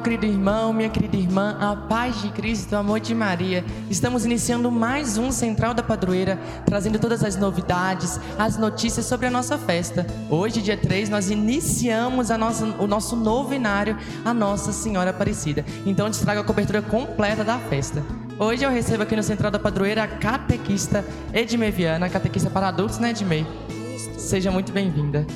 meu querido irmão, minha querida irmã, a paz de Cristo, o amor de Maria. Estamos iniciando mais um Central da Padroeira, trazendo todas as novidades, as notícias sobre a nossa festa. Hoje, dia 3, nós iniciamos a nossa, o nosso novenário, a Nossa Senhora Aparecida. Então, eu te trago a cobertura completa da festa. Hoje eu recebo aqui no Central da Padroeira a catequista Edmei Viana, catequista para adultos, né, Edmei? Seja muito bem-vinda.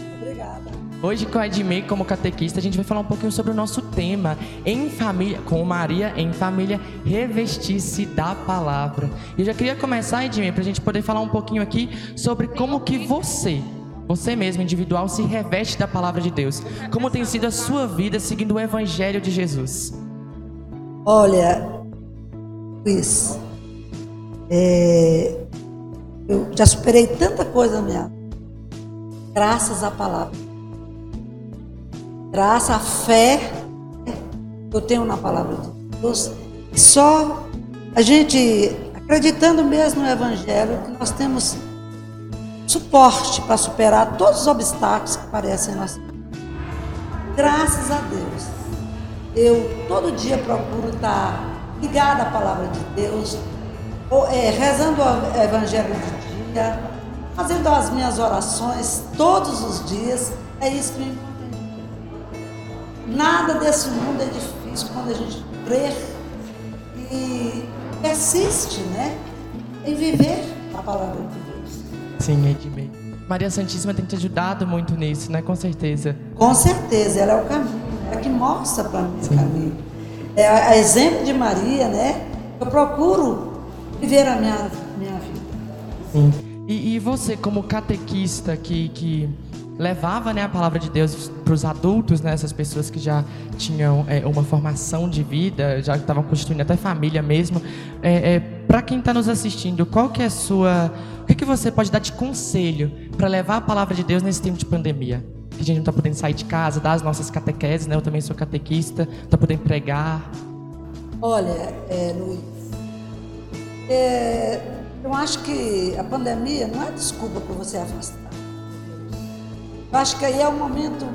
Hoje com a Edmei como catequista, a gente vai falar um pouquinho sobre o nosso tema em família, com Maria em família, revestir-se da palavra. Eu já queria começar, Edmei, para a gente poder falar um pouquinho aqui sobre como que você, você mesmo, individual, se reveste da palavra de Deus. Como tem sido a sua vida seguindo o evangelho de Jesus? Olha, Luiz, é, eu já superei tanta coisa na minha graças à palavra graça, a fé que eu tenho na palavra de Deus. Só a gente acreditando mesmo no Evangelho que nós temos suporte para superar todos os obstáculos que aparecem em nossa vida. Graças a Deus. Eu todo dia procuro estar ligada à palavra de Deus, ou, é, rezando o Evangelho de dia, fazendo as minhas orações todos os dias. É isso que me Nada desse mundo é difícil quando a gente crê e persiste, né? Em viver a palavra de Deus. Sim, Edmei. Maria Santíssima tem te ajudado muito nisso, né? Com certeza. Com certeza, ela é o caminho, ela que mostra para mim Sim. o caminho. É a exemplo de Maria, né? Eu procuro viver a minha, minha vida. Sim. E, e você, como catequista que, que levava né, a palavra de Deus para os adultos, né, essas pessoas que já tinham é, uma formação de vida, já estavam constituindo até família mesmo. É, é, para quem está nos assistindo, qual que é a sua, o que, que você pode dar de conselho para levar a palavra de Deus nesse tempo de pandemia? Que a gente não está podendo sair de casa, dar as nossas catequeses, né? Eu também sou catequista, está podendo pregar. Olha, é, Luiz, é, eu acho que a pandemia não é desculpa para você afastar. Eu acho que aí é o momento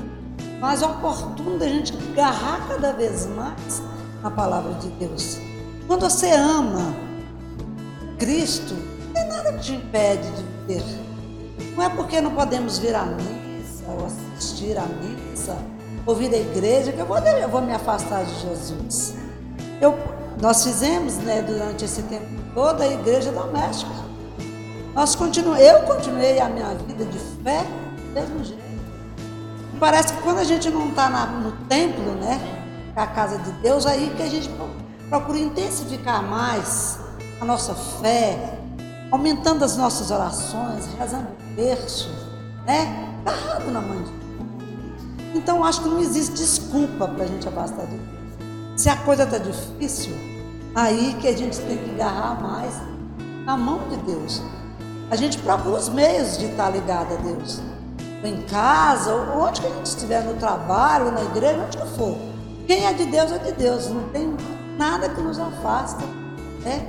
mais oportuno da gente agarrar cada vez mais a palavra de Deus. Quando você ama Cristo, não tem nada que te impede de viver. Não é porque não podemos vir à missa, ou assistir à missa, ou vir à igreja, que eu vou, eu vou me afastar de Jesus. Eu, nós fizemos né, durante esse tempo toda a igreja doméstica. Nós continu, eu continuei a minha vida de fé do mesmo jeito. Parece que quando a gente não está no templo, né? A casa de Deus, aí que a gente procura intensificar mais a nossa fé, aumentando as nossas orações, rezando berço, né? Agarrado na mãe de Deus. Então acho que não existe desculpa para a gente abastar de Deus. Se a coisa está difícil, aí que a gente tem que agarrar mais na mão de Deus. A gente procura os meios de estar tá ligado a Deus em casa, onde que a gente estiver, no trabalho, na igreja, onde que for. Quem é de Deus é de Deus, não tem nada que nos afasta, né?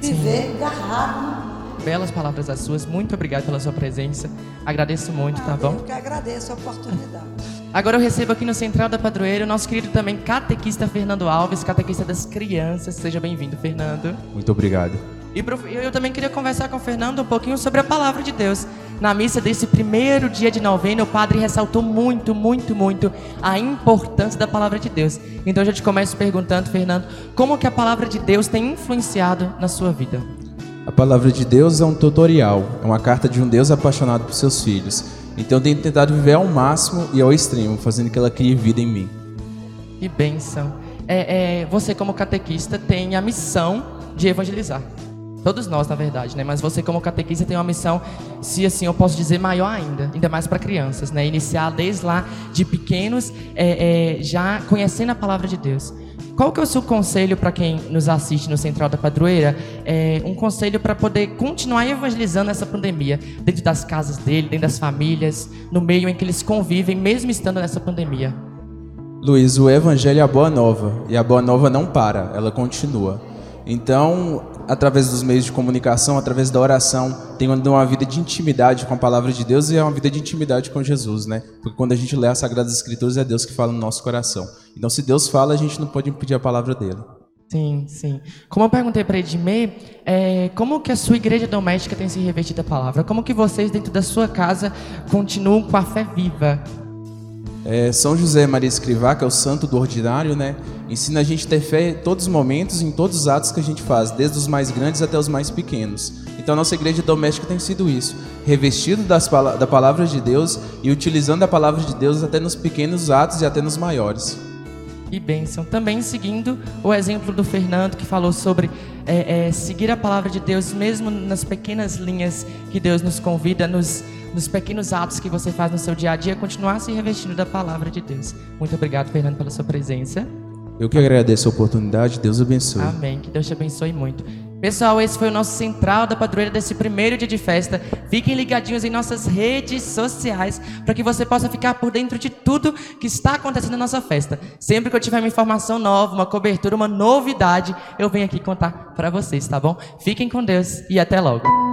Viver agarrado. Belas palavras as suas, muito obrigado pela sua presença. Agradeço muito, ah, tá bom? Eu que agradeço a oportunidade. Agora eu recebo aqui no Central da Padroeira o nosso querido também catequista Fernando Alves, catequista das crianças. Seja bem-vindo, Fernando. Muito obrigado. E eu também queria conversar com o Fernando um pouquinho sobre a palavra de Deus. Na missa desse primeiro dia de novena, o padre ressaltou muito, muito, muito a importância da palavra de Deus. Então eu já te começo perguntando, Fernando, como que a palavra de Deus tem influenciado na sua vida? A palavra de Deus é um tutorial, é uma carta de um Deus apaixonado por seus filhos. Então eu tenho tentado viver ao máximo e ao extremo, fazendo que ela crie vida em mim. Que bênção. É, é, você, como catequista, tem a missão de evangelizar. Todos nós, na verdade, né? Mas você, como catequista, tem uma missão, se assim eu posso dizer, maior ainda, ainda mais para crianças, né? Iniciar desde lá de pequenos, é, é, já conhecendo a palavra de Deus. Qual que é o seu conselho para quem nos assiste no Central da Padroeira? É, um conselho para poder continuar evangelizando essa pandemia, dentro das casas dele, dentro das famílias, no meio em que eles convivem, mesmo estando nessa pandemia. Luiz, o evangelho é a boa nova, e a boa nova não para, ela continua. Então, através dos meios de comunicação, através da oração, tendo uma vida de intimidade com a palavra de Deus e é uma vida de intimidade com Jesus, né? Porque quando a gente lê as Sagradas Escrituras é Deus que fala no nosso coração. Então, se Deus fala, a gente não pode impedir a palavra dele. Sim, sim. Como eu perguntei para Edmê, é, como que a sua igreja doméstica tem se revestido da palavra? Como que vocês dentro da sua casa continuam com a fé viva? É, São José Maria Escrivá, que é o santo do ordinário, né? Ensina a gente a ter fé em todos os momentos, em todos os atos que a gente faz, desde os mais grandes até os mais pequenos. Então, nossa igreja doméstica tem sido isso, revestido das, da palavra de Deus e utilizando a palavra de Deus até nos pequenos atos e até nos maiores. E bênção. Também seguindo o exemplo do Fernando, que falou sobre é, é, seguir a palavra de Deus, mesmo nas pequenas linhas que Deus nos convida, nos nos pequenos atos que você faz no seu dia a dia, continuar se revestindo da palavra de Deus. Muito obrigado, Fernando, pela sua presença. Eu que agradeço a oportunidade, Deus abençoe. Amém, que Deus te abençoe muito. Pessoal, esse foi o nosso central da padroeira desse primeiro dia de festa. Fiquem ligadinhos em nossas redes sociais para que você possa ficar por dentro de tudo que está acontecendo na nossa festa. Sempre que eu tiver uma informação nova, uma cobertura, uma novidade, eu venho aqui contar para vocês, tá bom? Fiquem com Deus e até logo.